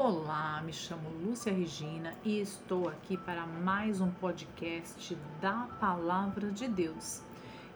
Olá, me chamo Lúcia Regina e estou aqui para mais um podcast da Palavra de Deus.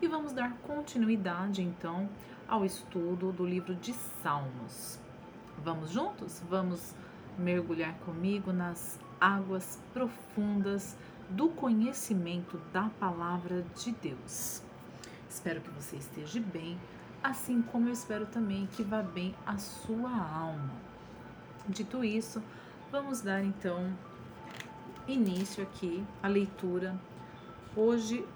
E vamos dar continuidade então ao estudo do livro de Salmos. Vamos juntos? Vamos mergulhar comigo nas águas profundas do conhecimento da Palavra de Deus. Espero que você esteja bem, assim como eu espero também que vá bem a sua alma. Dito isso, vamos dar então início aqui à leitura. Hoje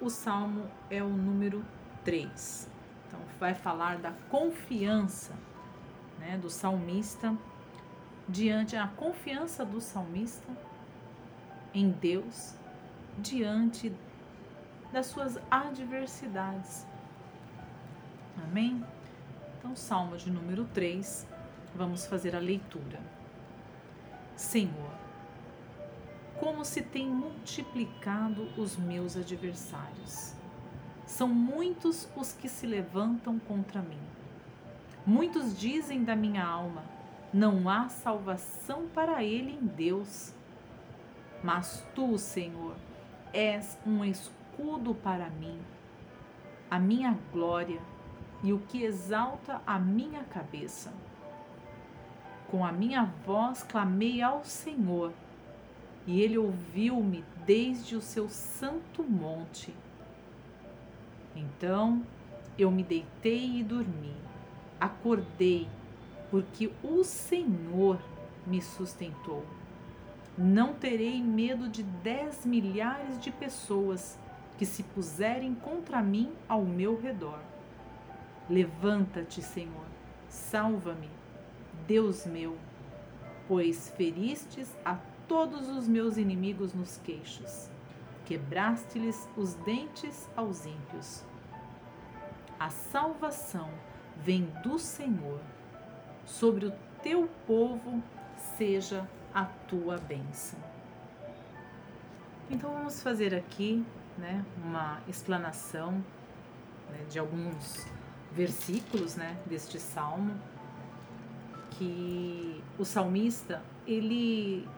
o salmo é o número 3. Então vai falar da confiança, né, do salmista diante a confiança do salmista em Deus diante das suas adversidades. Amém? Então, Salmo de número 3 Vamos fazer a leitura. Senhor, como se tem multiplicado os meus adversários. São muitos os que se levantam contra mim. Muitos dizem da minha alma: não há salvação para ele em Deus. Mas tu, Senhor, és um escudo para mim, a minha glória e o que exalta a minha cabeça. Com a minha voz clamei ao Senhor, e ele ouviu-me desde o seu santo monte. Então eu me deitei e dormi. Acordei, porque o Senhor me sustentou. Não terei medo de dez milhares de pessoas que se puserem contra mim ao meu redor. Levanta-te, Senhor, salva-me Deus meu, pois feristes a todos os meus inimigos nos queixos, quebraste-lhes os dentes aos ímpios. A salvação vem do Senhor, sobre o teu povo seja a tua bênção. Então vamos fazer aqui né, uma explanação né, de alguns versículos né, deste salmo que o salmista ele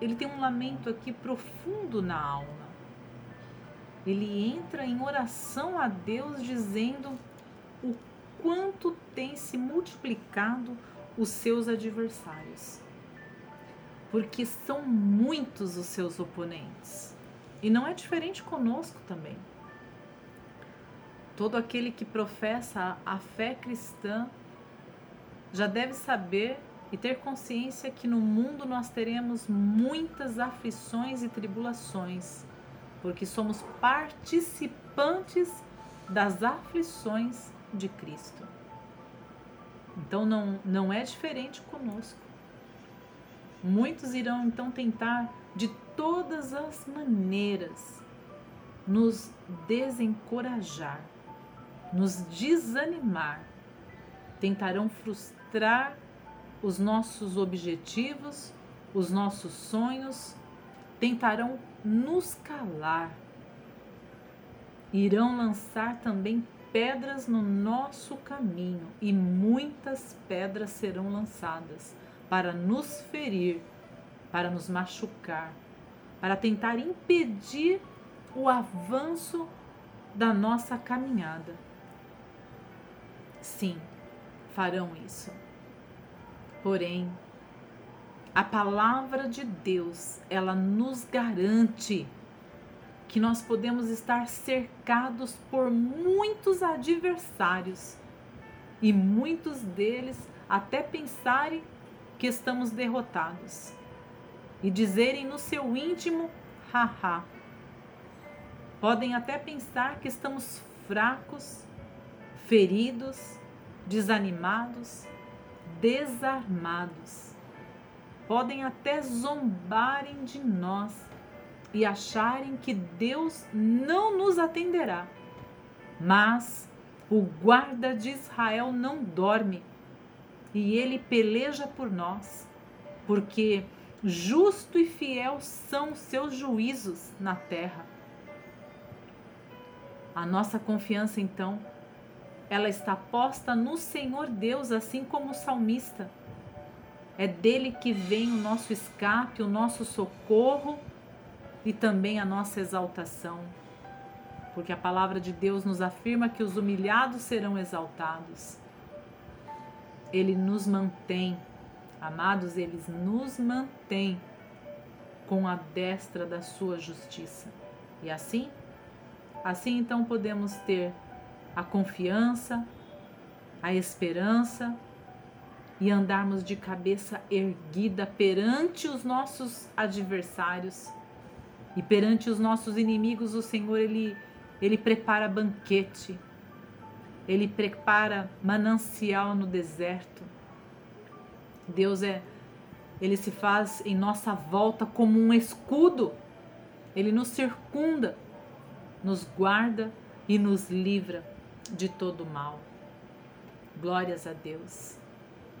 ele tem um lamento aqui profundo na alma. Ele entra em oração a Deus dizendo o quanto tem se multiplicado os seus adversários. Porque são muitos os seus oponentes. E não é diferente conosco também. Todo aquele que professa a fé cristã já deve saber e ter consciência que no mundo nós teremos muitas aflições e tribulações, porque somos participantes das aflições de Cristo. Então não, não é diferente conosco. Muitos irão então tentar de todas as maneiras nos desencorajar, nos desanimar, tentarão frustrar frustrar os nossos objetivos, os nossos sonhos, tentarão nos calar. Irão lançar também pedras no nosso caminho e muitas pedras serão lançadas para nos ferir, para nos machucar, para tentar impedir o avanço da nossa caminhada. Sim, farão isso. Porém, a palavra de Deus, ela nos garante que nós podemos estar cercados por muitos adversários e muitos deles até pensarem que estamos derrotados e dizerem no seu íntimo, haha. Podem até pensar que estamos fracos, feridos, desanimados, desarmados. Podem até zombarem de nós e acharem que Deus não nos atenderá. Mas o guarda de Israel não dorme e ele peleja por nós, porque justo e fiel são os seus juízos na terra. A nossa confiança, então, ela está posta no Senhor Deus, assim como o salmista. É dele que vem o nosso escape, o nosso socorro e também a nossa exaltação. Porque a palavra de Deus nos afirma que os humilhados serão exaltados. Ele nos mantém, amados, eles nos mantém com a destra da sua justiça. E assim, assim então podemos ter a confiança, a esperança e andarmos de cabeça erguida perante os nossos adversários e perante os nossos inimigos, o Senhor ele ele prepara banquete. Ele prepara manancial no deserto. Deus é ele se faz em nossa volta como um escudo. Ele nos circunda, nos guarda e nos livra de todo mal. Glórias a Deus.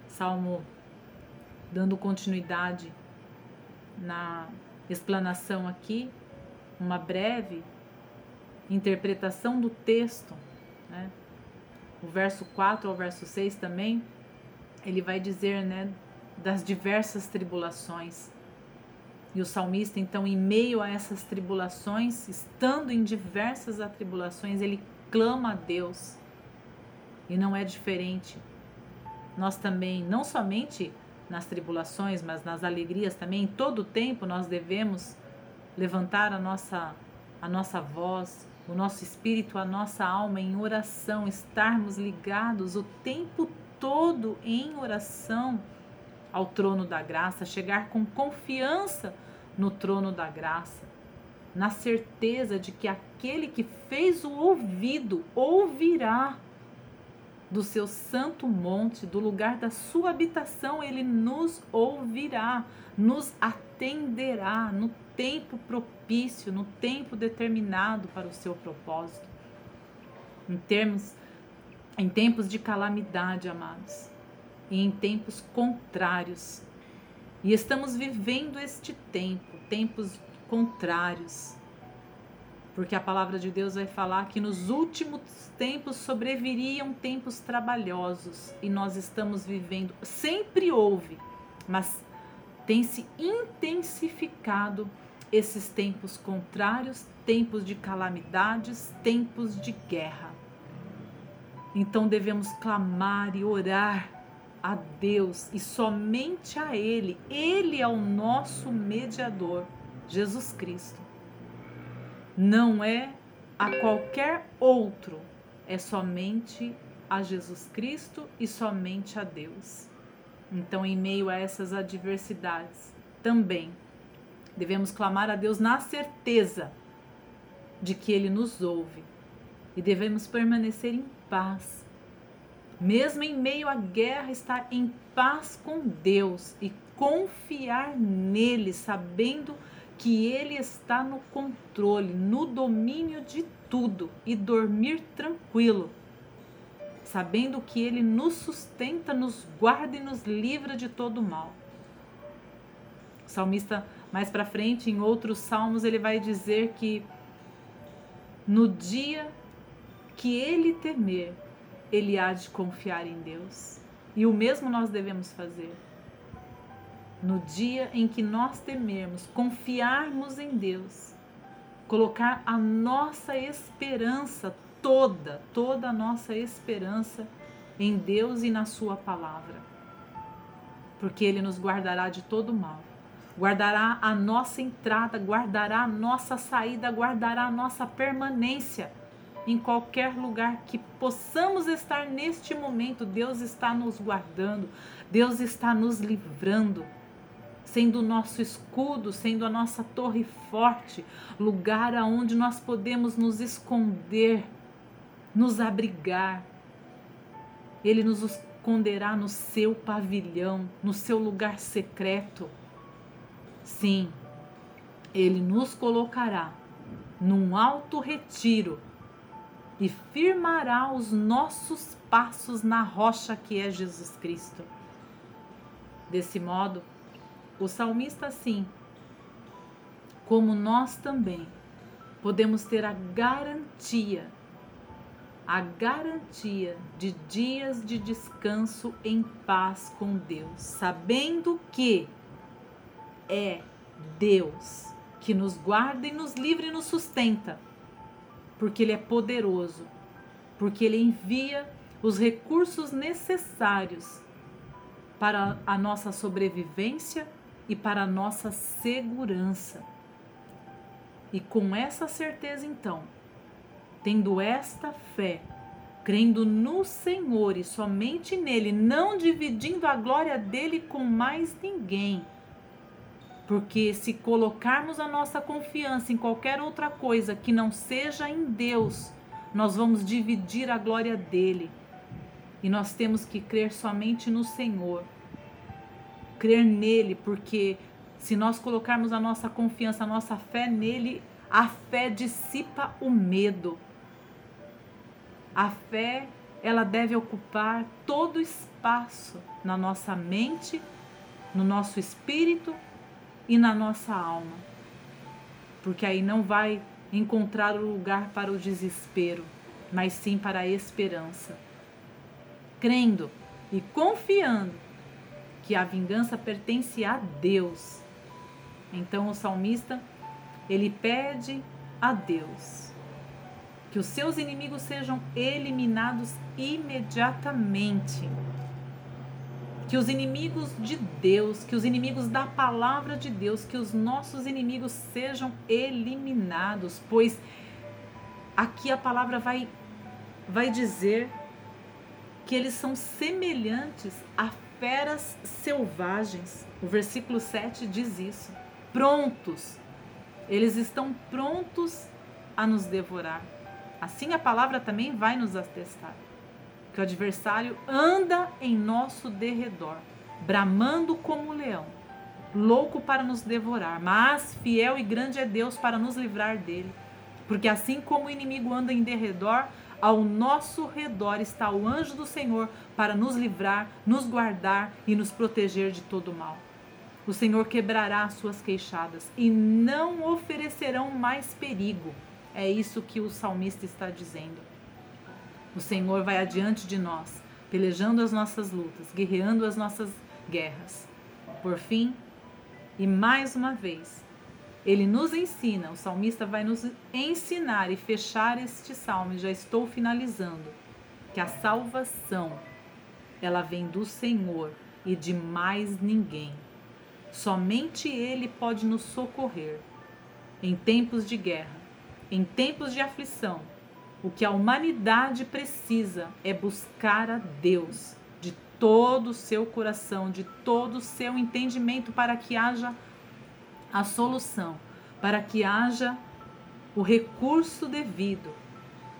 Salmo dando continuidade na explanação aqui, uma breve interpretação do texto, né? O verso 4 ao verso 6 também, ele vai dizer, né, das diversas tribulações. E o salmista, então, em meio a essas tribulações, estando em diversas atribulações, ele clama a Deus. E não é diferente nós também, não somente nas tribulações, mas nas alegrias também, em todo o tempo nós devemos levantar a nossa, a nossa voz, o nosso espírito, a nossa alma em oração, estarmos ligados o tempo todo em oração ao trono da graça, chegar com confiança no trono da graça, na certeza de que aquele que fez o ouvido ouvirá do seu santo monte, do lugar da sua habitação, ele nos ouvirá, nos atenderá no tempo propício, no tempo determinado para o seu propósito. Em termos em tempos de calamidade, amados, e em tempos contrários. E estamos vivendo este tempo, tempos contrários porque a palavra de Deus vai falar que nos últimos tempos sobreviriam tempos trabalhosos e nós estamos vivendo, sempre houve, mas tem se intensificado esses tempos contrários, tempos de calamidades, tempos de guerra. Então devemos clamar e orar a Deus e somente a Ele. Ele é o nosso mediador, Jesus Cristo não é a qualquer outro, é somente a Jesus Cristo e somente a Deus. Então, em meio a essas adversidades, também devemos clamar a Deus na certeza de que Ele nos ouve e devemos permanecer em paz. Mesmo em meio à guerra, estar em paz com Deus e confiar nele, sabendo que que Ele está no controle, no domínio de tudo e dormir tranquilo, sabendo que Ele nos sustenta, nos guarda e nos livra de todo mal. O salmista, mais para frente, em outros salmos, ele vai dizer que no dia que ele temer, ele há de confiar em Deus. E o mesmo nós devemos fazer no dia em que nós temermos, confiarmos em Deus, colocar a nossa esperança toda, toda a nossa esperança em Deus e na Sua palavra, porque Ele nos guardará de todo mal. Guardará a nossa entrada, guardará a nossa saída, guardará a nossa permanência em qualquer lugar que possamos estar neste momento. Deus está nos guardando, Deus está nos livrando sendo o nosso escudo, sendo a nossa torre forte, lugar aonde nós podemos nos esconder, nos abrigar. Ele nos esconderá no seu pavilhão, no seu lugar secreto. Sim, ele nos colocará num alto retiro e firmará os nossos passos na rocha que é Jesus Cristo. Desse modo, o salmista, sim, como nós também, podemos ter a garantia, a garantia de dias de descanso em paz com Deus, sabendo que é Deus que nos guarda e nos livra e nos sustenta, porque Ele é poderoso, porque Ele envia os recursos necessários para a nossa sobrevivência e para nossa segurança. E com essa certeza, então, tendo esta fé, crendo no Senhor e somente nele, não dividindo a glória dele com mais ninguém. Porque se colocarmos a nossa confiança em qualquer outra coisa que não seja em Deus, nós vamos dividir a glória dele. E nós temos que crer somente no Senhor. Crer nele, porque se nós colocarmos a nossa confiança, a nossa fé nele, a fé dissipa o medo. A fé, ela deve ocupar todo o espaço na nossa mente, no nosso espírito e na nossa alma. Porque aí não vai encontrar o lugar para o desespero, mas sim para a esperança. Crendo e confiando que a vingança pertence a Deus. Então o salmista, ele pede a Deus que os seus inimigos sejam eliminados imediatamente. Que os inimigos de Deus, que os inimigos da palavra de Deus, que os nossos inimigos sejam eliminados, pois aqui a palavra vai vai dizer que eles são semelhantes a feras selvagens. O versículo 7 diz isso. Prontos. Eles estão prontos a nos devorar. Assim a palavra também vai nos atestar que o adversário anda em nosso derredor, bramando como um leão, louco para nos devorar, mas fiel e grande é Deus para nos livrar dele. Porque assim como o inimigo anda em derredor, ao nosso redor está o anjo do Senhor para nos livrar, nos guardar e nos proteger de todo mal. O Senhor quebrará as suas queixadas e não oferecerão mais perigo. É isso que o salmista está dizendo. O Senhor vai adiante de nós, pelejando as nossas lutas, guerreando as nossas guerras. Por fim, e mais uma vez, ele nos ensina, o salmista vai nos ensinar e fechar este salmo, já estou finalizando, que a salvação ela vem do Senhor e de mais ninguém. Somente ele pode nos socorrer em tempos de guerra, em tempos de aflição, o que a humanidade precisa é buscar a Deus de todo o seu coração, de todo o seu entendimento, para que haja a solução, para que haja o recurso devido,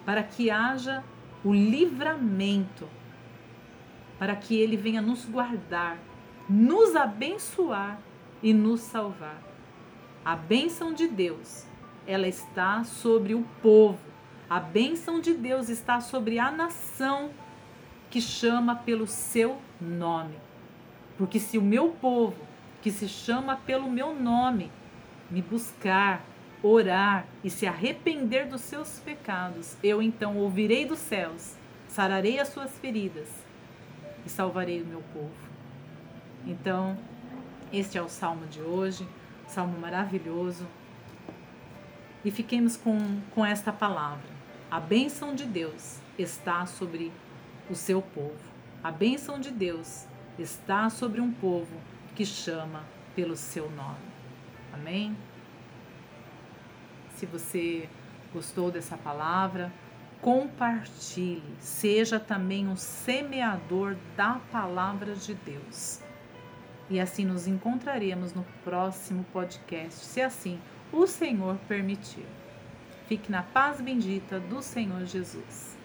para que haja o livramento, para que Ele venha nos guardar, nos abençoar e nos salvar. A bênção de Deus ela está sobre o povo. A bênção de Deus está sobre a nação que chama pelo seu nome. Porque se o meu povo, que se chama pelo meu nome, me buscar, orar e se arrepender dos seus pecados, eu então ouvirei dos céus, sararei as suas feridas e salvarei o meu povo. Então, este é o salmo de hoje, salmo maravilhoso, e fiquemos com, com esta palavra. A bênção de Deus está sobre o seu povo. A bênção de Deus está sobre um povo que chama pelo seu nome. Amém? Se você gostou dessa palavra, compartilhe, seja também um semeador da palavra de Deus. E assim nos encontraremos no próximo podcast, se assim o Senhor permitir. Fique na paz bendita do Senhor Jesus.